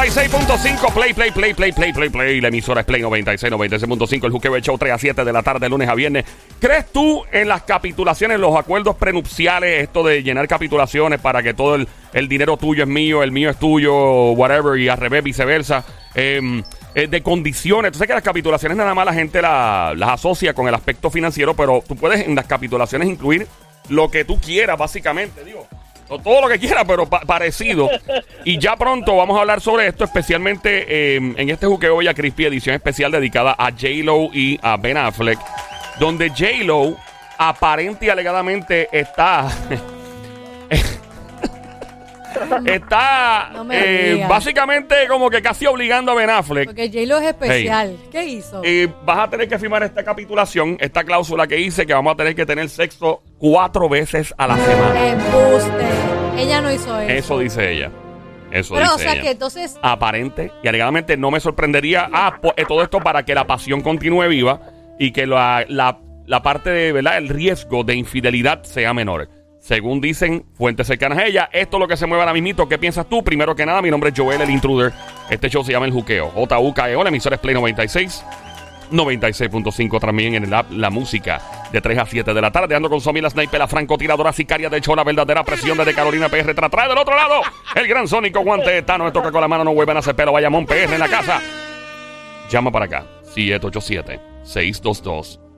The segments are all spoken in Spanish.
96.5 Play, Play, Play, Play, Play, Play, Play. La emisora es Play 96, 96.5. El Juqueo Show 3 a 7 de la tarde, de lunes a viernes. ¿Crees tú en las capitulaciones, los acuerdos prenupciales, esto de llenar capitulaciones para que todo el, dinero tuyo es mío, el mío es tuyo, whatever, y al revés, viceversa? Em, eh, de condiciones. Sabes que las capitulaciones nada más la gente la- las asocia con el aspecto financiero, pero tú puedes en las capitulaciones incluir lo que tú quieras, básicamente, digo. Todo lo que quieras, pero pa- parecido. Y ya pronto vamos a hablar sobre esto, especialmente eh, en este Juqueo Bella Crispy, edición especial dedicada a J-Lo y a Ben Affleck, donde J-Lo aparente y alegadamente está. está No me eh, digas. básicamente como que casi obligando a Ben Affleck Porque J-Lo es especial. ¿Qué hizo? y vas a tener que firmar esta capitulación, esta cláusula que dice que vamos a tener que tener sexo cuatro veces a la semana. Embuste. Ella no hizo eso. Eso dice ella. Eso Pero, dice o sea ella. que entonces. Aparente y alegadamente no me sorprendería. Ah, po- eh, todo esto para que la pasión continúe viva y que la, la, la parte de, ¿verdad? El riesgo de infidelidad sea menor. Según dicen fuentes cercanas a ella, esto es lo que se mueve ahora mismito. ¿Qué piensas tú? Primero que nada, mi nombre es Joel, el intruder. Este show se llama El Juqueo. J-U-K-E-O, la emisora es Play 96. 96.5 también en el app La Música de 3 a 7 de la tarde. Ando con Somi, la sniper, la francotiradora sicaria de hecho la verdadera presión desde Carolina PR. Tra- Trae del otro lado el gran Sónico Guante de Tano. Me toca con la mano, no vuelvan a hacer pelo. Vayamón PR en la casa. Llama para acá.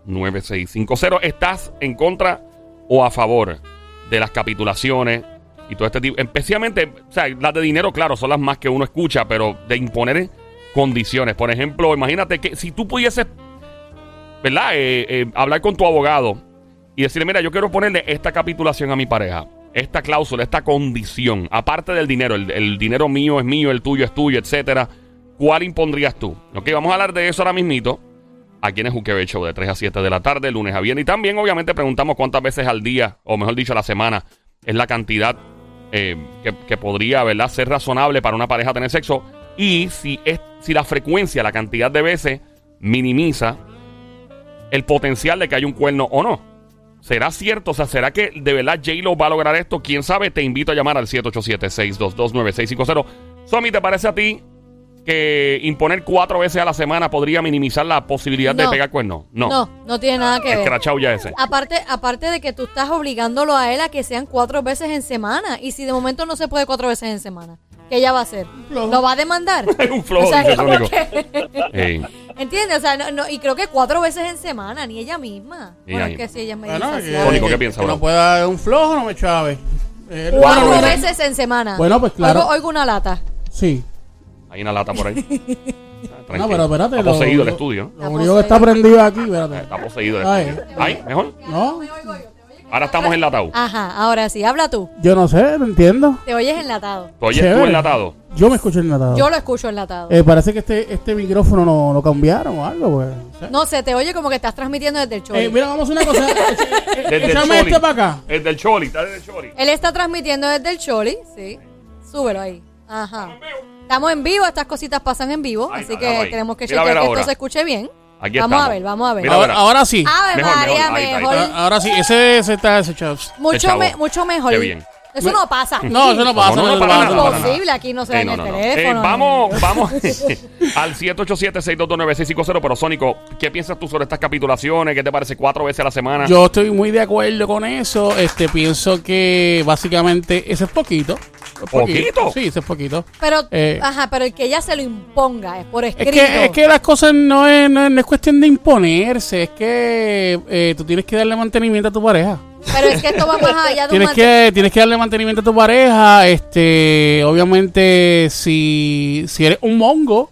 787-622-9650. ¿Estás en contra o a favor de las capitulaciones y todo este tipo? Especialmente, o sea, las de dinero, claro, son las más que uno escucha, pero de imponer condiciones. Por ejemplo, imagínate que si tú pudieses, ¿verdad? Eh, eh, hablar con tu abogado y decirle, mira, yo quiero ponerle esta capitulación a mi pareja. Esta cláusula, esta condición, aparte del dinero, el, el dinero mío es mío, el tuyo es tuyo, etcétera. ¿Cuál impondrías tú? Ok, vamos a hablar de eso ahora mismito. Aquí en el Juqueo Show de 3 a 7 de la tarde, lunes a viernes. Y también, obviamente, preguntamos cuántas veces al día, o mejor dicho, a la semana, es la cantidad eh, que, que podría, ¿verdad?, ser razonable para una pareja tener sexo. Y si, es, si la frecuencia, la cantidad de veces, minimiza el potencial de que haya un cuerno o no. ¿Será cierto? O sea, ¿será que de verdad J-Lo va a lograr esto? ¿Quién sabe? Te invito a llamar al 787-622-9650. Somi, ¿te parece a ti que imponer cuatro veces a la semana podría minimizar la posibilidad de No. pegar cuernos? No. No, no tiene nada que ver. Ya ese. Aparte, aparte de que tú estás obligándolo a él a que sean cuatro veces en semana. Y si de momento no se puede cuatro veces en semana, ¿qué ella va a hacer? ¿Lo va a demandar? Es un flojo, O sea. ¿Entiendes? O sea, no, no, y creo que cuatro veces en semana, ni ella misma. Bueno, es que si ella me Bueno, dice así. Sónico, ¿qué que- piensa, que no pueda dar un flojo, no me chave. Eh, Cuatro veces en semana. Bueno, pues, claro. Oigo, oigo una lata. Sí. Hay una lata por ahí. No, pero espérate. Está lo- poseído el lo- estudio. Lo único que está prendido aquí, espérate. Está poseído el Ay. estudio. Ay, mejor. ¿No? Ahora estamos enlatados. Ajá, ahora sí, habla tú. Yo no sé, no entiendo. Te oyes enlatado. ¿Tú oyes tú enlatado? Yo me escucho enlatado. Yo lo escucho enlatado. Eh, parece que este, este micrófono no lo cambiaron o algo, pues. no sé. No sé, te oye como que estás transmitiendo desde el show. Eh, mira, vamos a una cosa. Desde el Échame Choli. este para acá. El del Choli, está desde el Choli. Él está transmitiendo desde el Choli, sí. Súbelo ahí. Ajá. Estamos en vivo, estas cositas pasan en vivo, Ahí así está, que ahí. tenemos que Mira a chequear ver que ahora. esto se escuche bien. Aquí vamos estamos. a ver, vamos a ver. Mira, Ahora, ahora sí. Ave Mejor, María, mejor. Ahí está, ahí mejor. está. Ahora, ahora sí, ese, ese está ese. Mucho, chavo. me- mucho mejor. Qué bien. Eso no pasa. aquí. No, eso no pasa. No, no, no, para nada, no para nada. Imposible, aquí no se Sí, daña no, el no, no. teléfono. Eh, vamos, vamos al 787-622-9650. Pero, Sónico, ¿qué piensas tú sobre estas capitulaciones? ¿Qué te parece cuatro veces a la semana? Yo estoy muy de acuerdo con eso. Este, pienso que básicamente ese es poquito. Es ¿Poquito? Sí, es poquito. Pero, Eh, ajá, pero el que ella se lo imponga es por Es escrito. que, es que las cosas no es, no, es, no es cuestión de imponerse, es que eh, tú tienes que darle mantenimiento a tu pareja. Pero es que esto va más allá de un Tienes mate- que, tienes que darle mantenimiento a tu pareja. Este, obviamente, si, si eres un mongo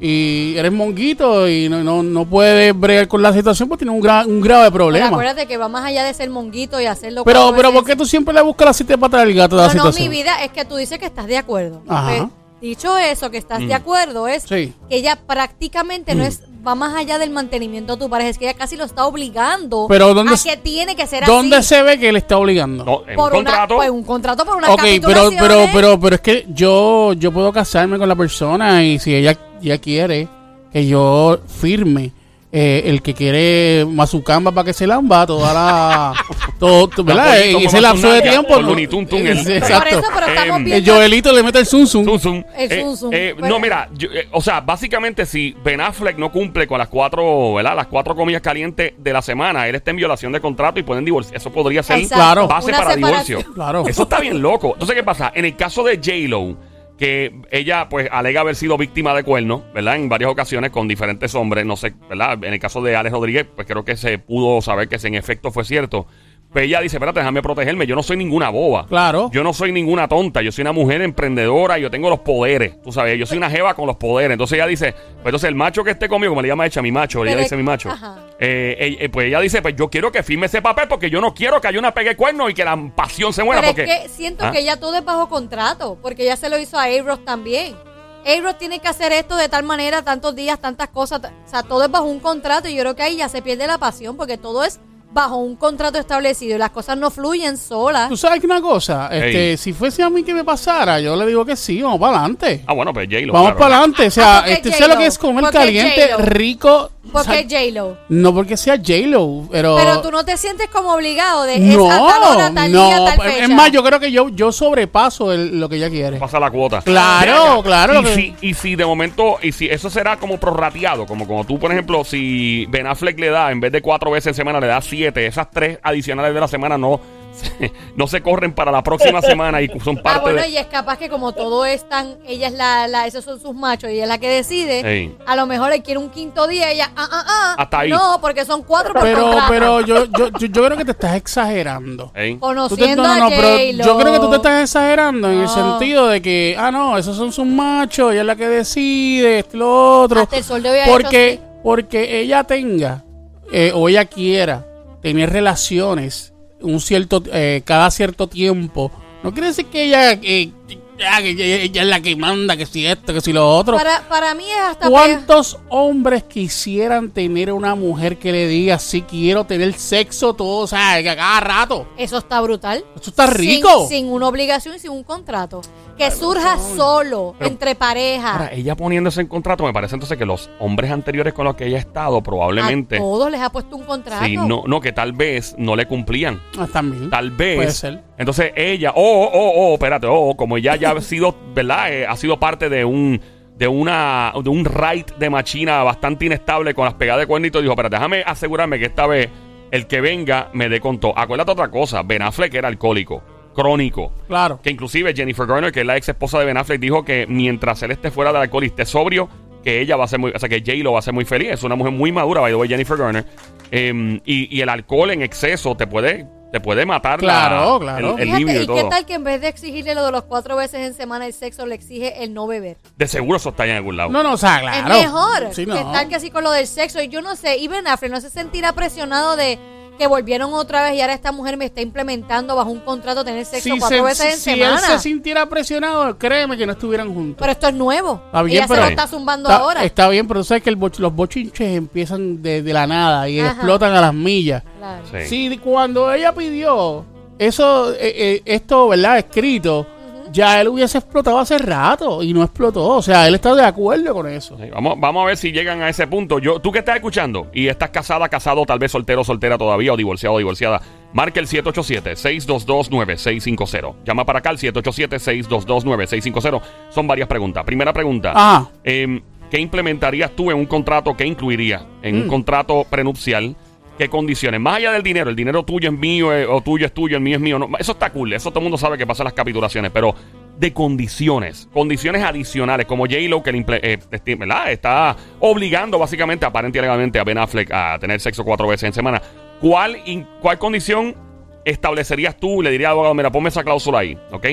y eres monguito y no, no, no puedes bregar con la situación, pues tienes un, gra- un grave Pero problema. acuérdate que va más allá de ser monguito y hacerlo Pero, pero ¿por qué tú siempre le buscas la siete patas del gato a la No, no, mi situación? vida, es que tú dices que estás de acuerdo. Ajá. ¿ok? Dicho eso, que estás de acuerdo, es Sí. que ella prácticamente no es va más allá del mantenimiento de tu pareja, es que ella casi lo está obligando Pero ¿dónde a se- que tiene que ser ¿Dónde así. se ve que él está obligando? No, en por un una- contrato. pues, un contrato por una Ok, pero, pero, pero, pero es que yo, yo puedo casarme con la persona y si ella, ella quiere que yo firme eh, el que quiere mazucamba para que se lamba toda la. todo, todo, ¿Verdad? En ese como lapso de tiempo. con ¿no? El- Sí, Por exacto. eso, pero estamos El viendo... Joelito le mete el zum zum. Zum, zum. El Eh, zum, zum. eh, Pero- no, mira, yo, eh, o sea, básicamente si Ben Affleck no cumple con las cuatro, ¿verdad? Las cuatro comillas calientes de la semana, él está en violación de contrato y pueden divorciar. Eso podría ser Exacto, Claro. base una para separación. divorcio. Claro. Eso está bien loco. Entonces, ¿qué pasa? En el caso de J-Lo, que ella pues alega haber sido víctima de cuernos, ¿verdad? En varias ocasiones con diferentes hombres, no sé, ¿verdad? En el caso de Alex Rodríguez, pues creo que se pudo saber que ese en efecto fue cierto. Pero ella dice, espérate, déjame protegerme, yo no soy ninguna boba. Claro. Yo no soy ninguna tonta, yo soy una mujer emprendedora, yo tengo los poderes, tú sabes, yo soy una jeva con los poderes. Entonces ella dice, pues entonces el macho que esté conmigo, como le llama ella mi macho, ella Pero- dice mi macho. ajá. Eh, eh, eh, pues ella dice, pues yo quiero que firme ese papel porque yo no quiero que haya una pegue cuerno y que la pasión se muera. Pero porque, es que siento Ah. que ya todo es bajo contrato, porque ya se lo hizo a A-Rod también. A-Rod tiene que hacer esto de tal manera, tantos días, tantas cosas. O sea, todo es bajo un contrato y yo creo que ahí ya se pierde la pasión, porque todo es bajo un contrato establecido y las cosas no fluyen solas. Tú sabes que una cosa, este, Ey. si fuese a mí que me pasara, yo le digo que sí, vamos para adelante. Ah, bueno, pues J-Lo. Vamos claro. para adelante. O sea, Ah, porque este, sé lo que es comer Porque caliente, J-Lo. rico. o sea, Porque es J-Lo. no porque sea J-Lo, pero. Pero tú no te sientes como obligado de es no, a tal hora, tal no. día, tal fecha. Es más, yo creo que yo, yo sobrepaso el- lo que ella quiere. Pasa la cuota. Claro, Venga, claro, Y, que- si, y si de momento, y si eso será como prorrateado, como como tú, por ejemplo, si Ben Affleck le da, en vez de cuatro veces en semana, le da siete, esas tres adicionales de la semana no, se- no se corren para la próxima semana y son Ah, parte bueno, de... y es capaz que como todo es tan, ella es la, la, esos son sus machos y ella es la que decide, Ey. a lo mejor él quiere un quinto día y ella, ah, ah, ah, Hasta ahí. no, porque son cuatro por Pero, contrato. pero yo, yo, yo, yo creo que te estás exagerando. Ey. Tú te- Conociendo no, no, no, a pero yo creo que tú te estás exagerando en el sentido de que, ah, no, esos son sus machos, ella es la que decide, esto, y lo otro. Hasta el sol de hoy ha porque, porque ella tenga eh, o ella quiera tener relaciones un cierto eh, cada cierto tiempo, no quiere decir que ella, eh, ella, ella es la que manda, que si esto, que si lo otro. Para, para mí es hasta... ¿Cuántos hombres quisieran tener una mujer que le diga si quiero tener sexo todo, o sea, cada rato? Eso está brutal. Eso está Sin- rico. Sin, una obligación y sin un contrato. Que surja solo, Pero- entre parejas. Ahora, ella poniéndose en contrato, me parece entonces que los hombres anteriores con los que ella ha estado probablemente... A todos les ha puesto un contrato. Sí, no, no, que tal vez no le cumplían. Ah, también. Tal vez. Puede ser. Entonces ella, oh, oh, oh, espérate, oh, como ella ya ha sido, ¿verdad? Eh, ha sido parte de un de una de un raid de machina bastante inestable con las pegadas de cuernito, dijo, espérate, déjame asegurarme que esta vez el que venga me dé con todo. Acuérdate otra cosa, Ben Affleck era alcohólico, crónico. Claro. Que inclusive Jennifer Garner, que es la ex esposa de Ben Affleck, dijo que mientras él esté fuera del alcohol y esté sobrio, que ella va a ser muy, o sea, que J lo va a ser muy feliz. Es una mujer muy madura, by the way, Jennifer Garner. Em, y, y el alcohol en exceso te puede, te puede matar la- Claro, claro. el, el Fíjate, y ¿y qué tal que en vez de exigirle lo de los cuatro veces en semana el sexo, le exige el no beber? De seguro eso está ahí en algún lado. No, no, o sea, claro. Es mejor Sí, que estar que así con lo del sexo. Y yo no sé, y Ben Affleck no se sentirá presionado de que volvieron otra vez y ahora esta mujer me está implementando bajo un contrato tener sexo Si, cuatro se- veces en si él semana. se sintiera presionado, créeme que no estuvieran juntos. Pero esto es nuevo. Está bien, Ella pero- se lo está zumbando Está, ahora. está bien, pero tú sabes que el boch- los bochinches empiezan de, de la nada y Ajá. explotan a las millas. Claro. Sí. Si cuando ella pidió eso, eh, eh, esto, ¿verdad? Escrito, ya él hubiese explotado hace rato y no explotó. O sea, él está de acuerdo con eso. Sí, vamos, vamos a ver si llegan a ese punto. Yo, tú que estás escuchando y estás casada, casado, tal vez soltero, soltera todavía, o divorciado, divorciada, marca el 787-622-9650. Llama para acá al 787-622-9650. Son varias preguntas. Primera pregunta. Ajá. Em, ¿Qué implementarías tú en un contrato? ¿Qué incluiría en Mm. un contrato prenupcial? ¿Qué condiciones? Más allá del dinero, el dinero tuyo es mío, eh, o tuyo es tuyo, el mío es mío. no, eso está cool, eso todo el mundo sabe que pasa en las capitulaciones, pero de condiciones, condiciones adicionales, como J-Lo que le eh, está obligando básicamente, aparentemente y legalmente, a Ben Affleck a tener sexo cuatro veces en semana. ¿Cuál, in- cuál condición establecerías tú? Le diría al abogado, mira, ponme esa cláusula ahí, ¿ok?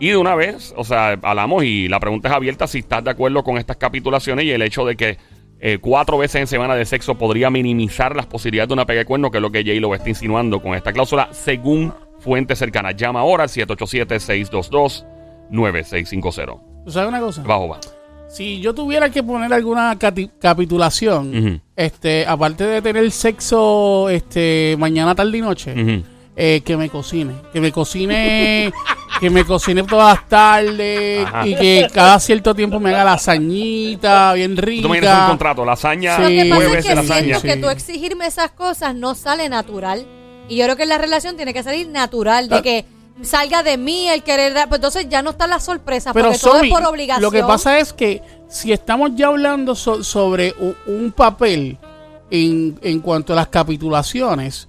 Y de una vez, o sea, hablamos y la pregunta es abierta si estás de acuerdo con estas capitulaciones y el hecho de que eh, cuatro veces en semana de sexo podría minimizar las posibilidades de una pega de cuerno, que es lo que Jay lo está insinuando con esta cláusula, según fuentes cercanas. Llama ahora al 787-622-9650. ¿Tú sabes una cosa? Bajo va. Si yo tuviera que poner alguna capitulación, este, aparte de tener sexo este, mañana, tarde y noche, eh, que me cocine. Que me cocine, que me cocine todas las tardes Ajá. y que cada cierto tiempo me haga lasañita bien rica. Tú me un contrato, lasaña, Sí. Lo que pasa es que lasaña. siento que Sí. tú exigirme esas cosas no sale natural. Y yo creo que la relación tiene que salir natural, de que salga de mí el querer dar. Pues entonces ya no está la sorpresa, Pero porque todo es por obligación. lo que pasa es que si estamos ya hablando so- sobre un, papel en, en cuanto a las capitulaciones,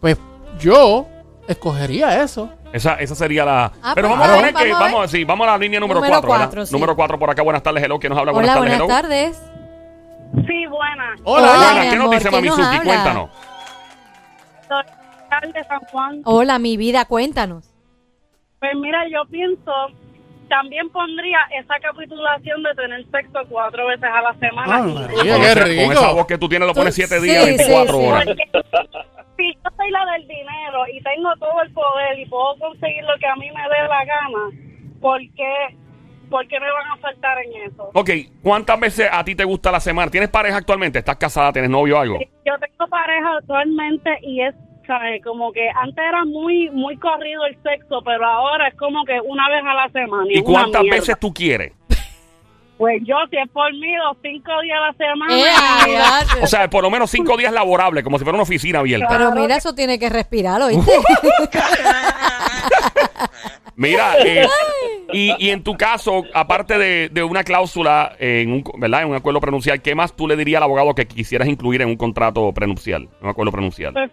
pues yo escogería eso. Esa, esa sería la. Ah, Pero pues, vamos a vamos, poner que. vamos a ver. Vamos, sí, vamos a la línea número Número 4. cuatro, sí. Número 4 por acá. Buenas tardes, hello. ¿Quién nos habla? Hola, buenas buenas tardes, hello. tardes. Sí, buenas. Hola, Hola, Buenas, mi ¿qué nos dice ¿quién nos Mamizuki? habla? Cuéntanos. De San Juan. Hola, mi vida, cuéntanos. Pues mira, yo pienso, también pondría esa capitulación de tener sexo cuatro veces a la semana. Ah, María, Con, qué con rico. esa voz que tú tienes, lo pones 7 días, sí, 24 sí. horas. Porque si yo soy la del dinero y tengo todo el poder y puedo conseguir lo que a mí me dé la gana, ¿por qué, por qué me van a faltar en eso? Ok, ¿cuántas veces a ti te gusta la semana? ¿Tienes pareja actualmente? ¿Estás casada? ¿Tienes novio o algo? Yo tengo pareja actualmente y es, ¿sabes? Como que antes era muy muy corrido el sexo, pero ahora es como que una vez a la semana. ¿Y una cuántas veces tú quieres? Pues yo, si es por mí, los cinco días a la semana. Eh, O sea, por lo menos 5 días laborables, como si fuera una oficina abierta. pero mira, eso tiene que respirar, ¿oíste? Mira, eh, y, y en tu caso, aparte de, de una cláusula en un, ¿verdad? en un acuerdo prenupcial, ¿qué más tú le dirías al abogado que quisieras incluir en un contrato prenupcial, en un acuerdo prenupcial? pues,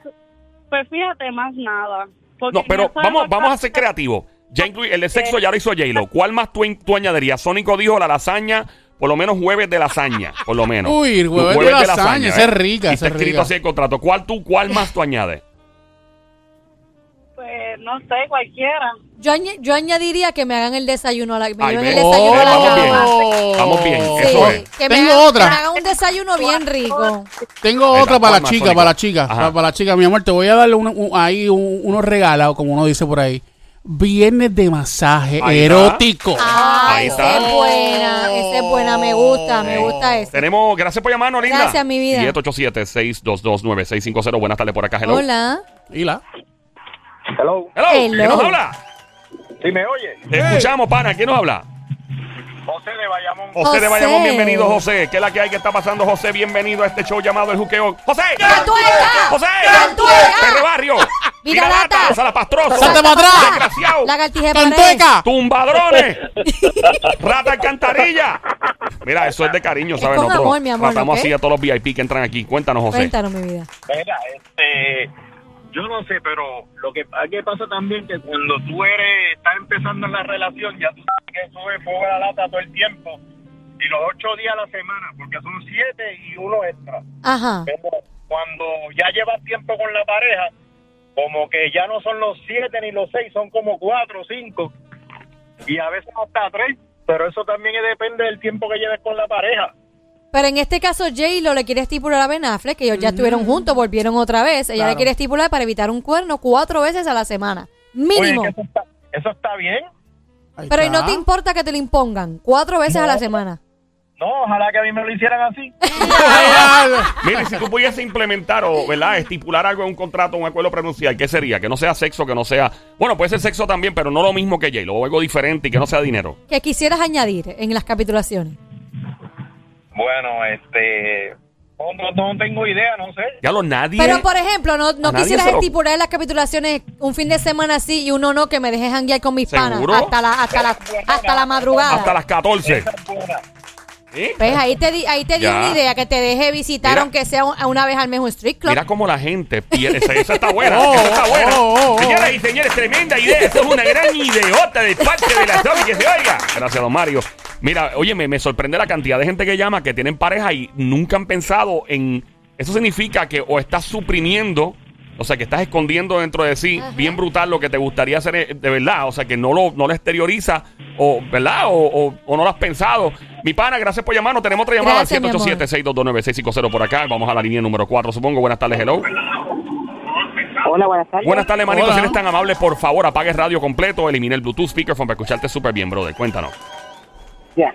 pues fíjate, más nada. No, pero vamos, vamos a ser creativos. Ya incluí, el de sexo ya lo hizo J-Lo. ¿Cuál más tú, tú añadirías? Sónico dijo la lasaña, por lo menos jueves de lasaña, por lo menos. Uy, jueves de lasaña, esa es rica, Y está escrito rica. así el contrato. ¿Cuál tú, cuál más tú añades? Pues no sé, cualquiera. Yo, añ- yo añadiría que me hagan el desayuno a la, me Ay, el desayuno a la vamos cama. bien. Vamos bien, Sí, eso es. que me Tengo hagan, otra. que me hagan un desayuno bien rico. Tengo Venga, otra para ¿cuál la chica, para la chica, para, para la chica. Mi amor, te voy a darle un- un- ahí un- unos regalos, como uno dice por ahí. Viernes de masaje Ahí está. erótico. Ahí esa está. es buena, esa es buena, me gusta, me gusta esa. Tenemos, gracias por llamarnos, linda. Gracias, mi vida. 787-622-9650. Buenas tardes por acá, hello. Hola. Y la. Hello, Hello, Hello. ¿quién nos habla? ¿sí me oye? Te escuchamos, pana. ¿Quién nos habla? José de Bayamón. José, de José. Bayamón, bienvenido, José. ¿Qué es la que hay que está pasando, José? Bienvenido a este show llamado El Juqueo. ¡José! ¡Cantueca! ¡José! ¡Cantueca! ¡Perre Barrio! Viralata. ¡Salapastroso! ¡Salte para atrás! ¡Desgraciado! Lagartija de. ¡Cantueca! ¡Tumbadrones! ¡Rata alcantarilla! Mira, eso es de cariño, Es ¿sabes? con Nosotros amor, mi amor, tratamos ¿ok? así a todos los VIP que entran aquí. Cuéntanos, José. Cuéntanos, mi vida. Mira, este, yo no sé, pero lo que, pasa también que cuando tú eres, estás empezando en la relación, ya tú sabes que eso es fuego a la lata todo el tiempo y los ocho días a la semana, porque son siete y uno extra. Ajá. Pero cuando ya llevas tiempo con la pareja, como que ya no son los siete ni los seis, son como cuatro o cinco y a veces hasta tres, pero eso también depende del tiempo que lleves con la pareja. Pero en este caso, J-Lo le quiere estipular a Ben Affleck, que ellos ya estuvieron juntos, volvieron otra vez. Ella le quiere estipular para evitar un cuerno cuatro veces a la semana. Mínimo. Que eso, está, eso está bien. Ahí Pero ¿y está. no te importa que te lo impongan cuatro veces a la semana? No, ojalá que a mí me lo hicieran así. Mira, y si tú pudieses implementar o, ¿verdad? Estipular algo en un contrato, un acuerdo pronuncial, ¿qué sería? Que no sea sexo, que no sea... Bueno, puede ser sexo también, pero no lo mismo que J-Lo, o algo diferente y que no sea dinero. Que quisieras añadir en las capitulaciones. Bueno, este. No, no, no tengo idea, no sé. Ya lo nadie... Pero, por ejemplo, no, no quisieras lo- estipular las capitulaciones un fin de semana así y uno no, que me dejes janguear con mis panas hasta la, hasta la, hasta la madrugada. Hasta las 14. Esa es buena. ¿Sí? ¿Ves? Ahí te di, ahí te di una idea, que te deje visitar, Mira. aunque sea un- una vez al mes un street club. Mira cómo la gente pierde. Esa, esa está buena. Oh, esa está buena. oh, oh, oh. Señoras y señores, tremenda idea. Esa es una gran ideota de parte de la zona que se oiga. Gracias, don Mario. Mira, oye, me, me sorprende la cantidad de gente que llama que tienen pareja y nunca han pensado en. Eso significa que o estás suprimiendo. O sea, que estás escondiendo dentro de sí, Ajá. bien brutal, lo que te gustaría hacer eh, de verdad. O sea, que no lo, no lo exterioriza, o, ¿verdad? O, o- o no lo has pensado. Mi pana, gracias por llamarnos. Tenemos otra llamada al amor. 787-622-9650 por acá. Vamos a la línea número 4, supongo. Buenas tardes, hello. Hola, buenas tardes. Buenas tardes, manito. Hola. Si eres tan amable, por favor, apague radio completo, elimine el Bluetooth speakerphone para escucharte súper bien, brother. Cuéntanos. Ya,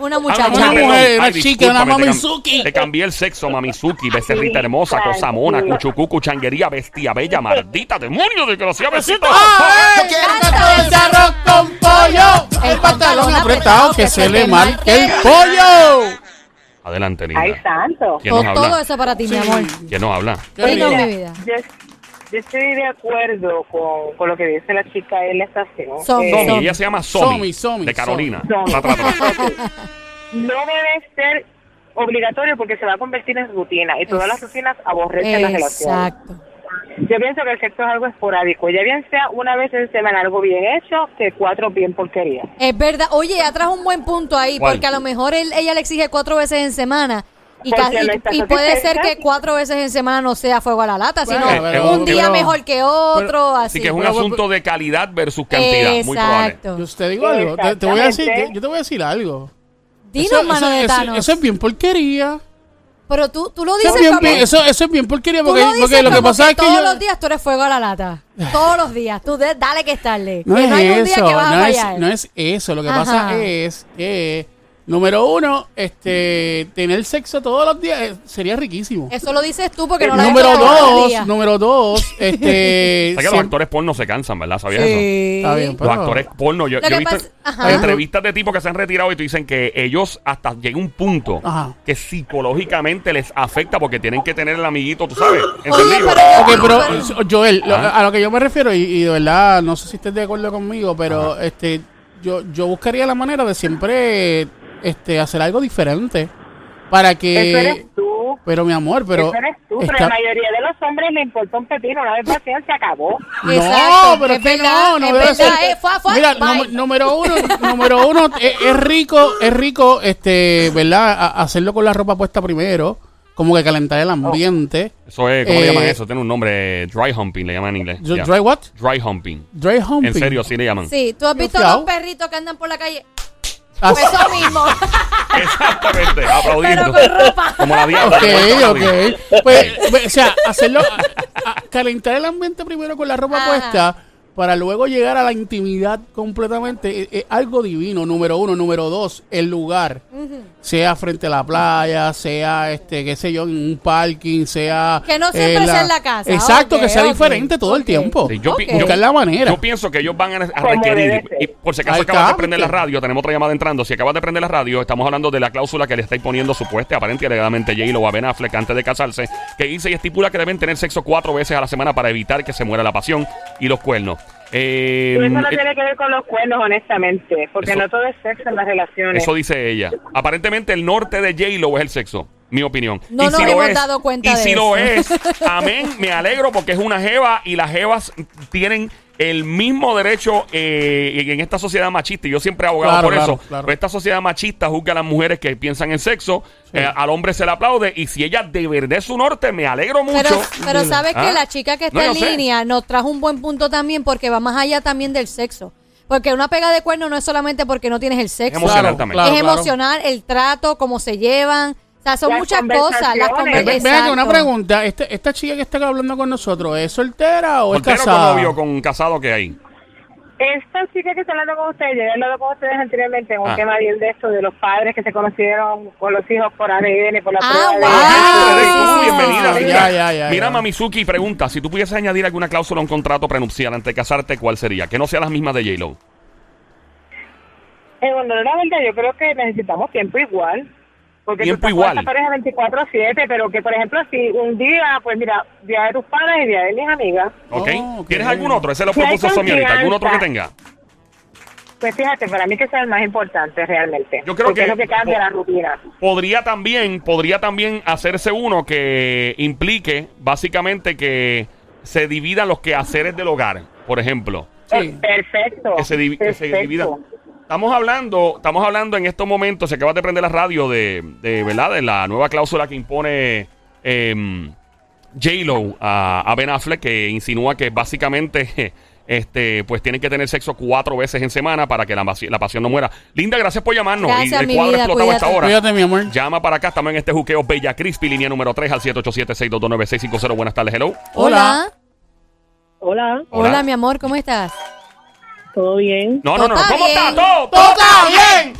una Ah, muchacha. una perdón. mujer, una chica, una mamizuki. Te cambié el sexo, mamizuki, becerrita Sí, hermosa, cosa mona, tranquila. cuchucucu, changuería, bestia bella, maldita, demonio, desgraciada, besito. ¡Ah, eh! ¡Canto de arroz con pollo! El pantalón apretado que se le marque el pollo. Adelante, linda. Ay, santo. ¿Quién nos Todo, habla? todo eso para ti, mi amor. ¿Quién nos habla? Mi vida. Yo, estoy de acuerdo con, con lo que dice la chica en la estación. Somi, Eh, Somi, Somi. ella se llama Somi, Somi, Somi, de Carolina. Somi. Tra, tra, tra. no debe ser obligatorio porque se va a convertir en rutina y todas las rutinas aborrecen las relaciones. Exacto. Yo pienso que el sexo es algo esporádico, ya bien sea una vez en semana algo bien hecho que cuatro bien porquería. Es verdad. Oye, ella trajo un buen punto ahí, ¿Cuál? porque a lo mejor él- ella le exige cuatro veces en semana. Y, casi- puede ser que cuatro veces en semana no sea fuego a la lata, Bueno, sino pero- un día pero- mejor que otro, pero- así. Así que es un Pero- asunto de calidad versus cantidad, muy probable. Yo te digo algo, te, te voy a decir, yo te voy a decir algo. Dinos, Eso- mano eso- de eso- Thanos. eso es bien porquería. Pero tú, tú lo dices es bien, como... bien- eso, eso es bien porquería porque, lo dices porque lo que pasa es que todos yo- los días tú eres fuego a la lata. Todos los días. Tú de- dale que estarle. No que es no hay un día eso, que vas a no es, no es eso. Lo que Ajá. pasa es que, número uno, este, tener sexo todos los días eh, sería riquísimo. Eso lo dices tú porque no lo has número hecho todos los dos, días. número dos, este, O sea que los actores porno se cansan, ¿verdad? ¿Sabías eso? Sí. Está bien, Los pero- actores porno, yo, Lo yo he que visto pasa- ajá. entrevistas de tipos que se han retirado y te dicen que ellos hasta llega un punto Ajá. que psicológicamente les afecta porque tienen que tener el amiguito, tú sabes, pero- Ok, pero pero- Joel, lo- a lo que yo me refiero, y, y de verdad, no sé si estés de acuerdo conmigo, pero este yo, yo buscaría la manera de siempre este hacer algo diferente para que Eso eres tú. pero mi amor, pero Eso eres tú, pero está- la mayoría de los hombres le importa un pepino. Una vez pasean, se acabó. No, Exacto, pero es es que verdad, no, no es debe verdad, ser. eh, fue, fue, Mira, número uno, número uno, es, es rico, es rico, este, ¿verdad? A- hacerlo con la ropa puesta primero, como que calentar el ambiente. Eso es, ¿cómo le Eh, llaman eso? Tiene un nombre, dry humping, le llaman en inglés. Dry- what? Dry humping. Dry humping. En serio, sí le llaman. Sí, tú has visto Confiado. los perritos que andan por la calle. Ah, Pues eso mismo. Exactamente, aplaudiendo. Pero con ropa. Como la diabla. Ok, ok. Pues, pues, o sea, hacerlo, a- a- calentar el ambiente primero con la ropa Ajá. puesta para luego llegar a la intimidad completamente. Es, es algo divino, número uno. Número dos, el lugar. Sea frente a la playa, sea, este, qué sé yo, en un parking, sea... Que no siempre sea en la casa. Exacto, que sea diferente todo el tiempo. Sí, yo, la manera. yo pienso que ellos van a, requerir, y por si acaso Ahí acabas está, de prender la radio, tenemos otra llamada entrando. Si acabas de prender la radio, estamos hablando de la cláusula que le está imponiendo supuesta, aparente y alegadamente J-Lo o a Ben Affleck antes de casarse, que dice y estipula que deben tener sexo cuatro veces a la semana para evitar que se muera la pasión y los cuernos. Eh, eso no eh, tiene que ver con los cuernos, honestamente, porque Eso- no todo es sexo en las relaciones. Eso dice ella. Aparentemente el norte de J-Lo es el sexo, mi opinión. No nos lo hemos dado cuenta y de si lo es, amén, me alegro porque es una jeva y las jevas tienen el mismo derecho eh, en esta sociedad machista. Y yo siempre he abogado Claro, por claro, eso. claro. Pero esta sociedad machista juzga a las mujeres que piensan en sexo, eh, al hombre se le aplaude y si ella de verdad es su norte, me alegro mucho. Pero, pero sabes Ah. que la chica que está No, en sé. línea nos trajo un buen punto también porque va más allá también del sexo. Porque una pega de cuerno no es solamente porque no tienes el sexo. Es emocional Claro, también. claro, es claro. emocional, el trato, cómo se llevan. O sea, son Las muchas cosas. Las conversaciones. conver- Ve- Ven acá, una pregunta. Este- ¿Esta chica que está hablando con nosotros es soltera o es Soltero con novio, con casado que hay. Esta chica que está hablando con ustedes, yo he hablado con ustedes anteriormente en un Ah. tema bien de esto, de los padres que se conocieron con los hijos por ADN, por la Ah, prueba de wow. Ah, tú, sí, bienvenida, sí. linda. Ya, ya, ya, Mira, ya. Mamizuki pregunta, si tú pudieses añadir alguna cláusula a un contrato prenupcial antes de casarte, ¿cuál sería? Que no sea las mismas de J-Lo. Eh, bueno, la verdad, yo creo que necesitamos tiempo igual. Porque Tiempo tú estás igual. con esta pareja 24-7, pero que, por ejemplo, si un día, pues mira, día de tus padres y día de mis amigas, ¿Ok? Oh. ¿Tienes algún otro? Ese lo propuso Somi ahorita. ¿Algún otro que tenga? pues fíjate, para mí que sea el más importante realmente. Yo creo porque que- es lo que cambia la rutina. Podría también, podría también hacerse uno que implique básicamente que se dividan los quehaceres del hogar, por ejemplo. Sí. Eh, Perfecto. que se, divi- que se perfecto. Estamos hablando, estamos hablando en estos momentos, se acaba de prender la radio de, de ¿verdad? De la nueva cláusula que impone em, J-Lo a, a Ben Affleck, que insinúa que básicamente este, pues tienen que tener sexo cuatro veces en semana para que la, pasión no muera. Linda, gracias por llamarnos. Gracias, y el mi cuadro vida, explotaba a esta cuídate. hora. Cuídate, mi amor. Llama para acá, estamos en este juqueo Bella Crispy, línea número 3 al 787-622-9650. Buenas tardes, hello. Hola. Hola, Hola. Hola. mi amor, ¿cómo estás? ¿Todo bien? No, no, no, ¿Cómo está. Todo, ¡Todo está bien!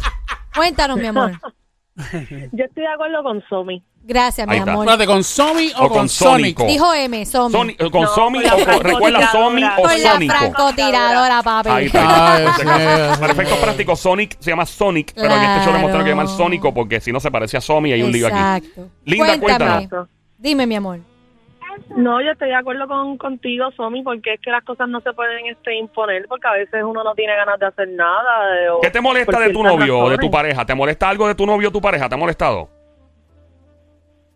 Cuéntanos, mi amor. Yo estoy de acuerdo con Somi. Gracias, mi Ahí está. amor. Espérate, ¿con Somi o, O con, con Sonic? Sónico. Dijo M, Somi. Sony- eh, con No, Somi con la o con, recuerda Somi o Con la Sónico. francotiradora, papi. Ahí está. Ay, sí, sí. Para efectos prácticos, Sonic se llama Sonic, pero en este show le mostraron que llamar Claro. Sónico porque si no se parece a Somi y hay un lío aquí. Exacto. Linda, Cuéntame. cuéntanos. Dime, mi amor. No, yo estoy de acuerdo con contigo, Somi, porque es que las cosas no se pueden este, imponer, porque a veces uno no tiene ganas de hacer nada. de- o ¿Qué te molesta de tu novio o de tu pareja? ¿Te molesta algo de tu novio o tu pareja? ¿Te ha molestado?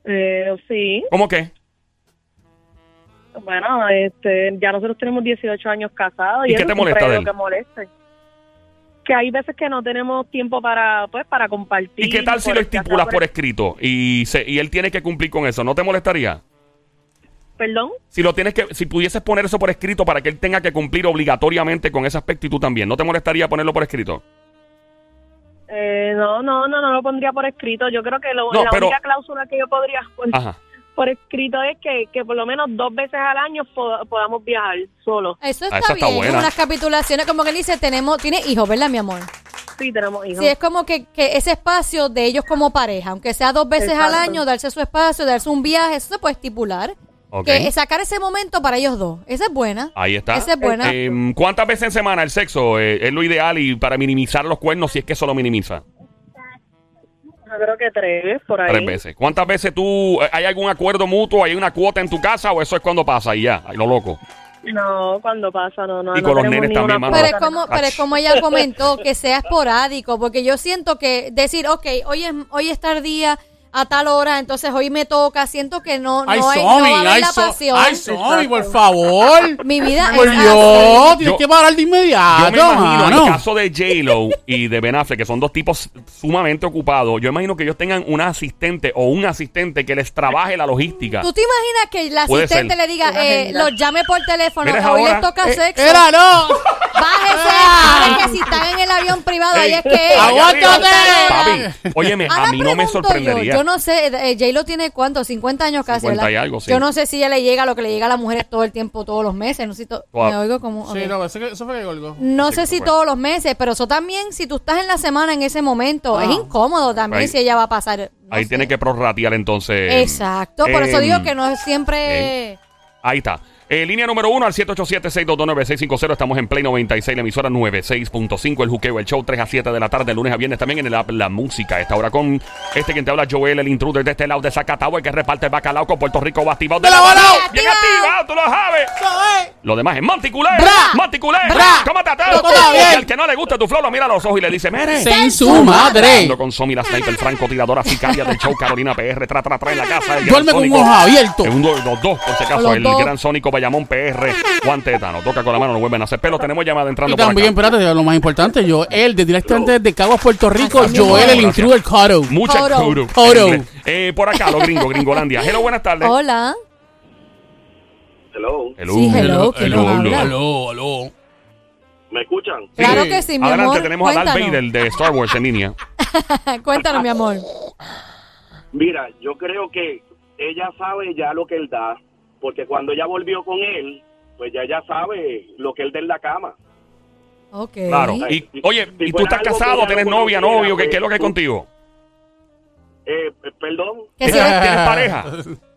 Eh, sí, ¿Cómo que? bueno, este, ya nosotros tenemos 18 años casados. ¿Y Y, qué te molesta es de lo él? que moleste. Que hay veces que no tenemos tiempo para, pues, para compartir. ¿Y qué tal si lo estipulas por escrito y, se, y él tiene que cumplir con eso? ¿No te molestaría? Perdón. Si lo tienes que, si pudieses poner eso por escrito para que él tenga que cumplir obligatoriamente con ese aspecto y tú también, ¿no te molestaría ponerlo por escrito? Eh, no, no, no, no lo pondría por escrito. Yo creo que lo- No, la pero- única cláusula que yo podría poner Ajá. por escrito es que, que por lo menos dos veces al año po- podamos viajar solos. Eso Ah, está está bien. buena. Unas capitulaciones, como que él dice, tenemos, tiene hijos, ¿verdad, mi amor? Sí, tenemos hijos. Sí, es como que, que ese espacio de ellos como pareja, aunque sea dos veces al año, darse su espacio, darse un viaje, eso se puede estipular. Ok. Que sacar ese momento para ellos dos. Esa es buena. Ahí está. Esa es buena. Eh, ¿Cuántas veces en semana el sexo eh, es lo ideal y para minimizar los cuernos si es que eso lo minimiza? Yo creo que tres, por ahí. Tres veces. ¿Cuántas veces tú, eh, hay algún acuerdo mutuo, hay una cuota en tu casa o eso es cuando pasa y ya, ahí lo loco? No, cuando pasa, no, no. Y no con los tenemos nenes ni también, una mano. Pero es, como, no. pero es como ella comentó, que sea esporádico, porque yo siento que decir, ok, hoy es, hoy es tardía a tal hora, entonces hoy me toca, siento que no, no, Ay, hay, no va a haber ay, la So- pasión. ay, Somi, por favor. Mi vida Por es Dios, así. tienes Yo- que parar de inmediato, Yo me imagino, en el caso de J-Lo y de Ben Affleck, que son dos tipos sumamente ocupados, yo imagino que ellos tengan una asistente o un asistente que les trabaje la logística. ¿Tú te imaginas que la asistente ser. le diga, eh, los llame por teléfono, Mira, hoy ahora. les toca Eh, sexo? Era, no. Bájese, Ah. que si están en el avión privado, ahí es que... aguántate. Papi, óyeme, a mí no me sorprendería. No sé, eh, J-Lo tiene cuánto, 50 años casi, 50 ¿verdad? y algo, sí. Yo no sé si ella le llega lo que le llega a las mujeres todo el tiempo, todos los meses. No sé si to- Wow. me oigo como... Sí, no, eso, eso fue que colgó. No sé si fue. todos los meses, pero eso también, si tú estás en la semana en ese momento, Ah. es incómodo también Ahí- si ella va a pasar. no Ahí sé. tiene que prorratear entonces. Exacto, por eso digo que no es siempre... Ahí está. Eh, línea número uno al 787-622-9650. Estamos en Play 96, la emisora 96.5. El juqueo, el show 3 a 7 de la tarde, lunes a viernes. También en el app La Música. Esta hora con este quien te habla, Joel, el intruder de este lado de Zacatau, el que reparte el bacalao con Puerto Rico. Va activado de ¡De la la balao! Bien ¡Activado! tú lo sabes. Lo demás es Monticulé. Monticulé. ¿Cómo te. Y al que no le gusta tu flow, lo mira a los ojos y le dice, mire. En su madre. Hablando con Somi, la sniper francotiradora sicaria del show Carolina PR, tra, tra, tra en la casa. Duerme con un ojo abierto. Los dos, por si acaso, el gran Sónico Bayamón PR, Juan Tetano. Toca con la mano, no vuelven a hacer pelo. Tenemos llamada entrando Y por también, acá. espérate, lo más importante, yo, él, de directamente desde Caguas, Puerto Rico, Así. Joel, el Gracias. intruder Caro. Muchas Oro. curu. Oro. En inglés. Eh, por acá, los gringos, Gringolandia. Hello, buenas tardes. Hola. Hello, Hello. Sí, hello, ¿quién hello, nos hello. habla? aló, aló. ¿me escuchan? Claro que sí, mi Adelante, amor. tenemos a Darth Cuéntanos. Vader de Star Wars en línea. Cuéntanos, mi amor. Mira, yo creo que ella sabe ya lo que él da, porque cuando ella volvió con él, pues ya ella sabe lo que él da en la cama. Ok. Claro. Y, oye, ¿y tú estás casado? ¿Tienes novia, novio? ¿Qué, qué es lo que es contigo? Eh, eh, perdón, Que si- ¿Tienes, tienes pareja?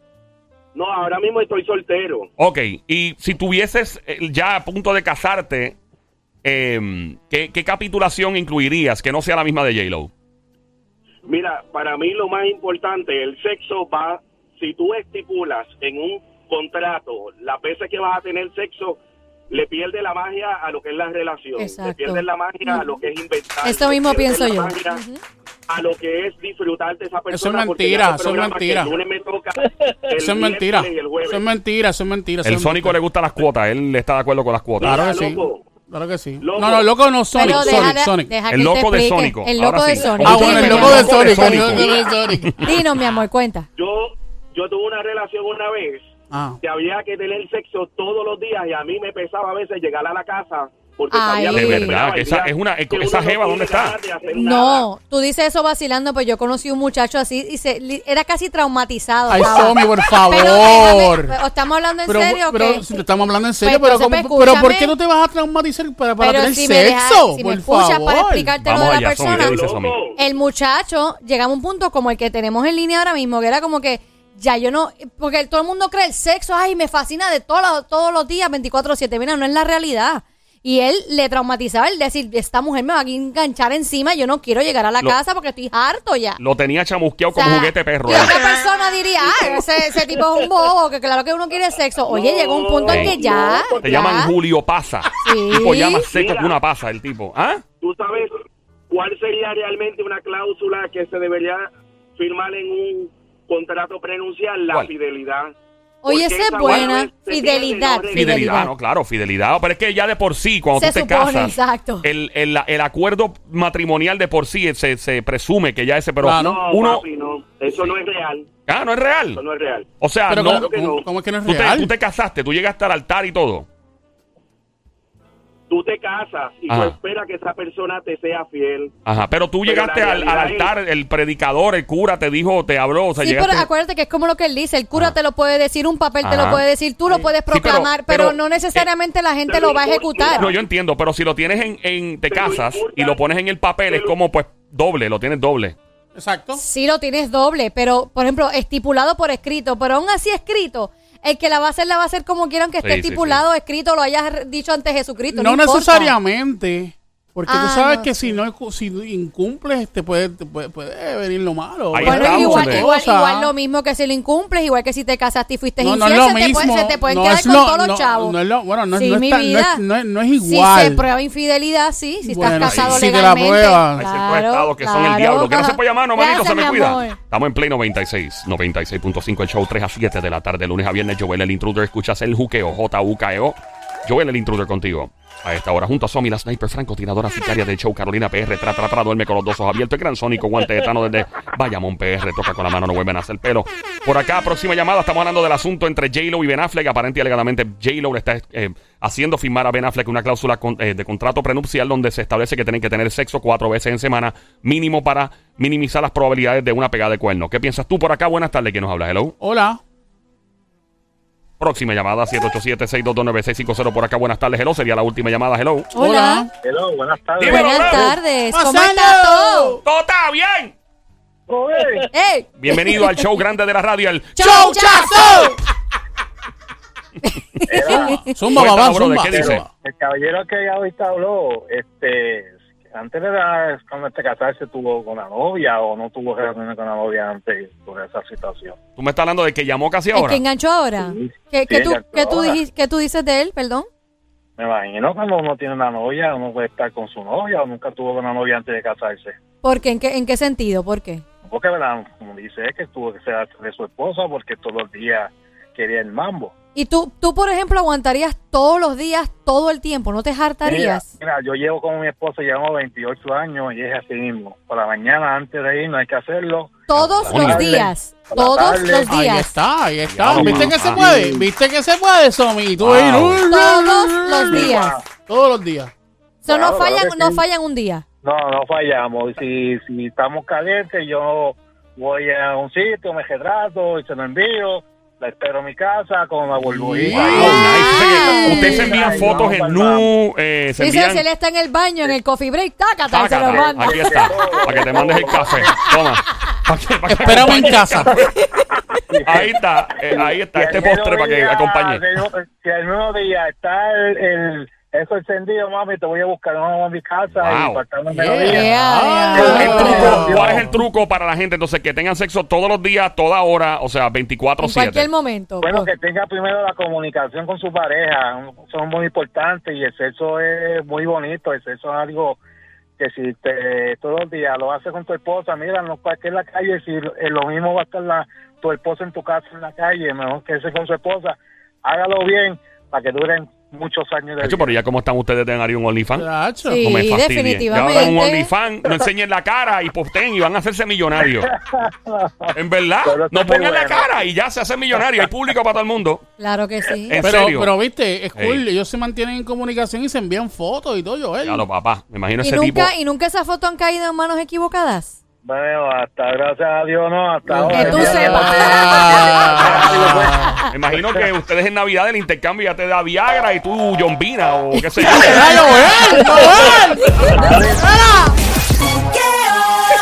no, ahora mismo estoy soltero. Ok, y si tuvieses eh, ya a punto de casarte, eh, ¿qué, qué capitulación incluirías que no sea la misma de J-Lo? Mira, para mí lo más importante, el sexo va, si tú estipulas en un contrato las veces que vas a tener sexo, le pierde la magia a lo que es la relación, Exacto. le pierde la magia a lo que es inventar. Eso le mismo pienso la yo. A lo que es disfrutar de esa persona. es porque mentira, eso es mentira. Eso es mentira. Eso es mentira, eso es mentira. eso El es Sónico le gustan las cuotas, él está de acuerdo con las cuotas. Claro que sí. Claro que sí. Loco. No, no, loco no, Sonic, Pero Sonic, deja El loco de. El loco. Sonic. Ah, bueno, el loco mi de amor. Sonic. Sónico. el loco de Sonic. Dinos, mi amor, cuenta. Yo, yo tuve una relación una vez Ah. que había que tener sexo todos los días y a mí me pesaba a veces llegar a la casa porque Ay. sabía De verdad, que esa- es una- que esa jeva, ¿dónde está? No, tú dices eso vacilando, pues yo conocí un muchacho así y se, li- era casi traumatizado. Ay. Somi, por Pero favor. déjame- ¿o estamos hablando en Pero, serio o pero qué? si te estamos hablando en serio, Pues, pero, entonces, ¿cómo- pues, pero ¿por qué no te vas a traumatizar para, para Pero tener si me dejas- sexo? si por me escuchas favor. para explicarte Vamos lo de allá, la Somi, persona. ¿qué dice Somi? El muchacho llegaba a un punto como el que tenemos en línea ahora mismo, que era como que ya yo no, porque todo el mundo cree el sexo, ay, me fascina de todos los- todos los días, 24/7, mira, no es la realidad. Y él le traumatizaba el decir, esta mujer me va a enganchar encima, yo no quiero llegar a la Lo- casa porque estoy harto ya. Lo tenía chamusqueado O sea, como juguete perro. Y ¿eh? otra persona diría, ah, ese, ese tipo es un bobo, que claro que uno quiere sexo. Oye, llegó un punto en No, que ya. no, Te ya. llaman Julio Pasa. Sí. Tipo llama seco que una pasa el tipo. ¿Ah? ¿Tú sabes cuál sería realmente una cláusula que se debería firmar en un contrato prenuncial? La ¿Cuál? fidelidad. Oye, esa es buena. Fidelidad, no Fidelidad, fidelidad. no, claro, fidelidad. Pero es que ya de por sí, cuando Se tú te casas, exacto. El, el, el acuerdo matrimonial de por sí se, se presume que ya ese, pero Claro. No, uno. papi, no. Eso no es real. Ah, no es real. Eso no es real. O sea, Pero no. ¿cómo, que cómo- no. cómo es que no es Tú te, real? tú te casaste, tú llegaste al altar y todo. Tú te casas y Ajá. tú esperas que esa persona te sea fiel. Ajá, pero tú Pero llegaste al, al altar, el predicador, el cura te dijo, te habló, o sea, Sí, llegaste. pero acuérdate que es como lo que él dice, el cura Ajá. te lo puede decir, un papel te lo puede decir, tú lo puedes Sí, pero- proclamar, pero, pero, no necesariamente la gente lo va a ejecutar. No, yo entiendo, pero si lo tienes en, en te casas y lo pones en el papel, es como pues doble, lo tienes doble. Exacto. Sí lo tienes doble, pero por ejemplo, estipulado por escrito, pero aún así escrito, el que la va a hacer la va a hacer como quieran que esté Sí, sí, estipulado, escrito, lo hayas dicho ante Jesucristo. No No, importa. necesariamente. Porque Ah, tú sabes no, que sí. si no si incumples, te puede, te puede, puede venir lo malo. Ahí Bueno, estamos, igual, igual, igual lo mismo que si lo incumples, igual que si te casaste y fuiste No, no infiel, es lo se, te mismo. puede- se te pueden no quedar con lo- todos los no- chavos. no es lo- bueno, no, es- Sí, no es no no no es Si igual. se prueba infidelidad, sí. Si Bueno, estás casado si te la legalmente. Hay claro, estados que son el diablo. Que no se puede llamar, no, manito, se me cuida. Estamos en Play 96, 96.5, el show 3 a 7 de la tarde, lunes a viernes. Joel el Intruder, escuchas el juqueo, J-U-K-E-O. Joel el Intruder contigo. A esta hora, junto a Somi, la sniper francotiradora sicaria del show Carolina PR, tra, tra, tra, duerme con los dos ojos abiertos, el gran sónico, guante de Tano desde Bayamón PR, toca con la mano, no vuelven a hacer pelo. Por acá, próxima llamada, estamos hablando del asunto entre J-Lo y Ben Affleck. Aparente y alegadamente, J-Lo le está eh, haciendo firmar a Ben Affleck una cláusula eh, de contrato prenupcial donde se establece que tienen que tener sexo cuatro veces en semana, mínimo para minimizar las probabilidades de una pegada de cuerno. ¿Qué piensas tú por acá? Buenas tardes, ¿quién nos habla? Hello. Hola. Próxima llamada, 787-622-9650 por acá. Buenas tardes, hello. Sería la última llamada, hello. Hola. Hello, buenas tardes. Dímelo, Buenas tardes. ¿Cómo ¡Pasando! está todo? ¡Todo está bien! Oye, ¡Ey! Bienvenido al show grande de la radio, el ¡Chau, ¡Chazo! era, Zumba, Cuéntanos, babá, brother, zumba. ¿qué dice? el caballero que ahorita habló, este, antes de la, cuando te casarse tuvo con la novia o no tuvo relaciones con la novia antes por esa situación. Tú me estás hablando de que llamó casi ¿El ahora. que enganchó ahora? Sí. ¿Qué, Sí, tú, ahora. tú dices de él, perdón? Me imagino cuando uno tiene una novia, uno puede estar con su novia o nunca tuvo con una novia antes de casarse. ¿Por qué? ¿En qué, en qué sentido? ¿Por qué? Porque, ¿verdad? como dice, es que tuvo que ser de su esposa porque todos los días quería el mambo. Y tú, tú, por ejemplo, aguantarías todos los días, todo el tiempo, ¿no te hartarías? mira, yo llevo con mi esposa, llevamos 28 años y es así mismo. Por la mañana, antes de ir, no hay que hacerlo. Todos los días, todos los Ahí días, está, ahí está. ¿Viste que se puede? ¿Viste que se puede, Somi? Y tú Wow. ahí, todos los días. Todos los días. So, no Claro, claro fallan, no sí. fallan un día. No, no fallamos. Si, si estamos calientes, yo voy a un sitio, me retrato y se lo envío. La espero en mi casa con la burbujita. Wow, nice. Que Usted se envía Ay, fotos no, en nu, eh, se Dice, envían... si él está en el baño, en el coffee break, tácata, se lo Tácata, manda. Aquí está, para que te mandes el café. Toma. Pa' que- pa' que Espérame en casa. Ahí está, eh, ahí está, Si este postre para que acompañe. Si el mismo día está el, el- eso encendido, mami, te voy a buscar vamos a mi casa Wow. y faltando Yeah. melodía. Yeah, El, yeah. el Ah. truco, ¿Cuál es el truco para la gente? Entonces, que tengan sexo todos los días, toda hora, o sea, En 24-7. cualquier momento. Bueno, pues. que tenga primero la comunicación con su pareja, son muy importantes y el sexo es muy bonito, el sexo es algo que si te, todos los días lo haces con tu esposa, mira, no para que en la calle, si lo, eh, lo mismo va a estar la, tu esposa en tu casa en la calle, mejor que ese con su esposa, hágalo bien para que duren muchos años de vida. pero ya como están ustedes de haría un OnlyFans. Sí. No me definitivamente. Ya un OnlyFans, no enseñen la cara y posten y van a hacerse millonarios. En verdad, no pongan la cara y ya se hacen millonarios. Hay público para todo el mundo. Claro que sí. En Pero, serio. pero viste, es cool. Ey. Ellos se mantienen en comunicación y se envían fotos y todo, Joel. Claro, papá. Me imagino ¿Y ese tipo. nunca, ¿Y nunca esas fotos han caído en manos equivocadas? Bueno, hasta gracias a Dios no, hasta Que ahora. tú Ya- sepas. Ah. Me imagino que ustedes en Navidad del intercambio ya te da Viagra y tú Jombina o qué sé yo.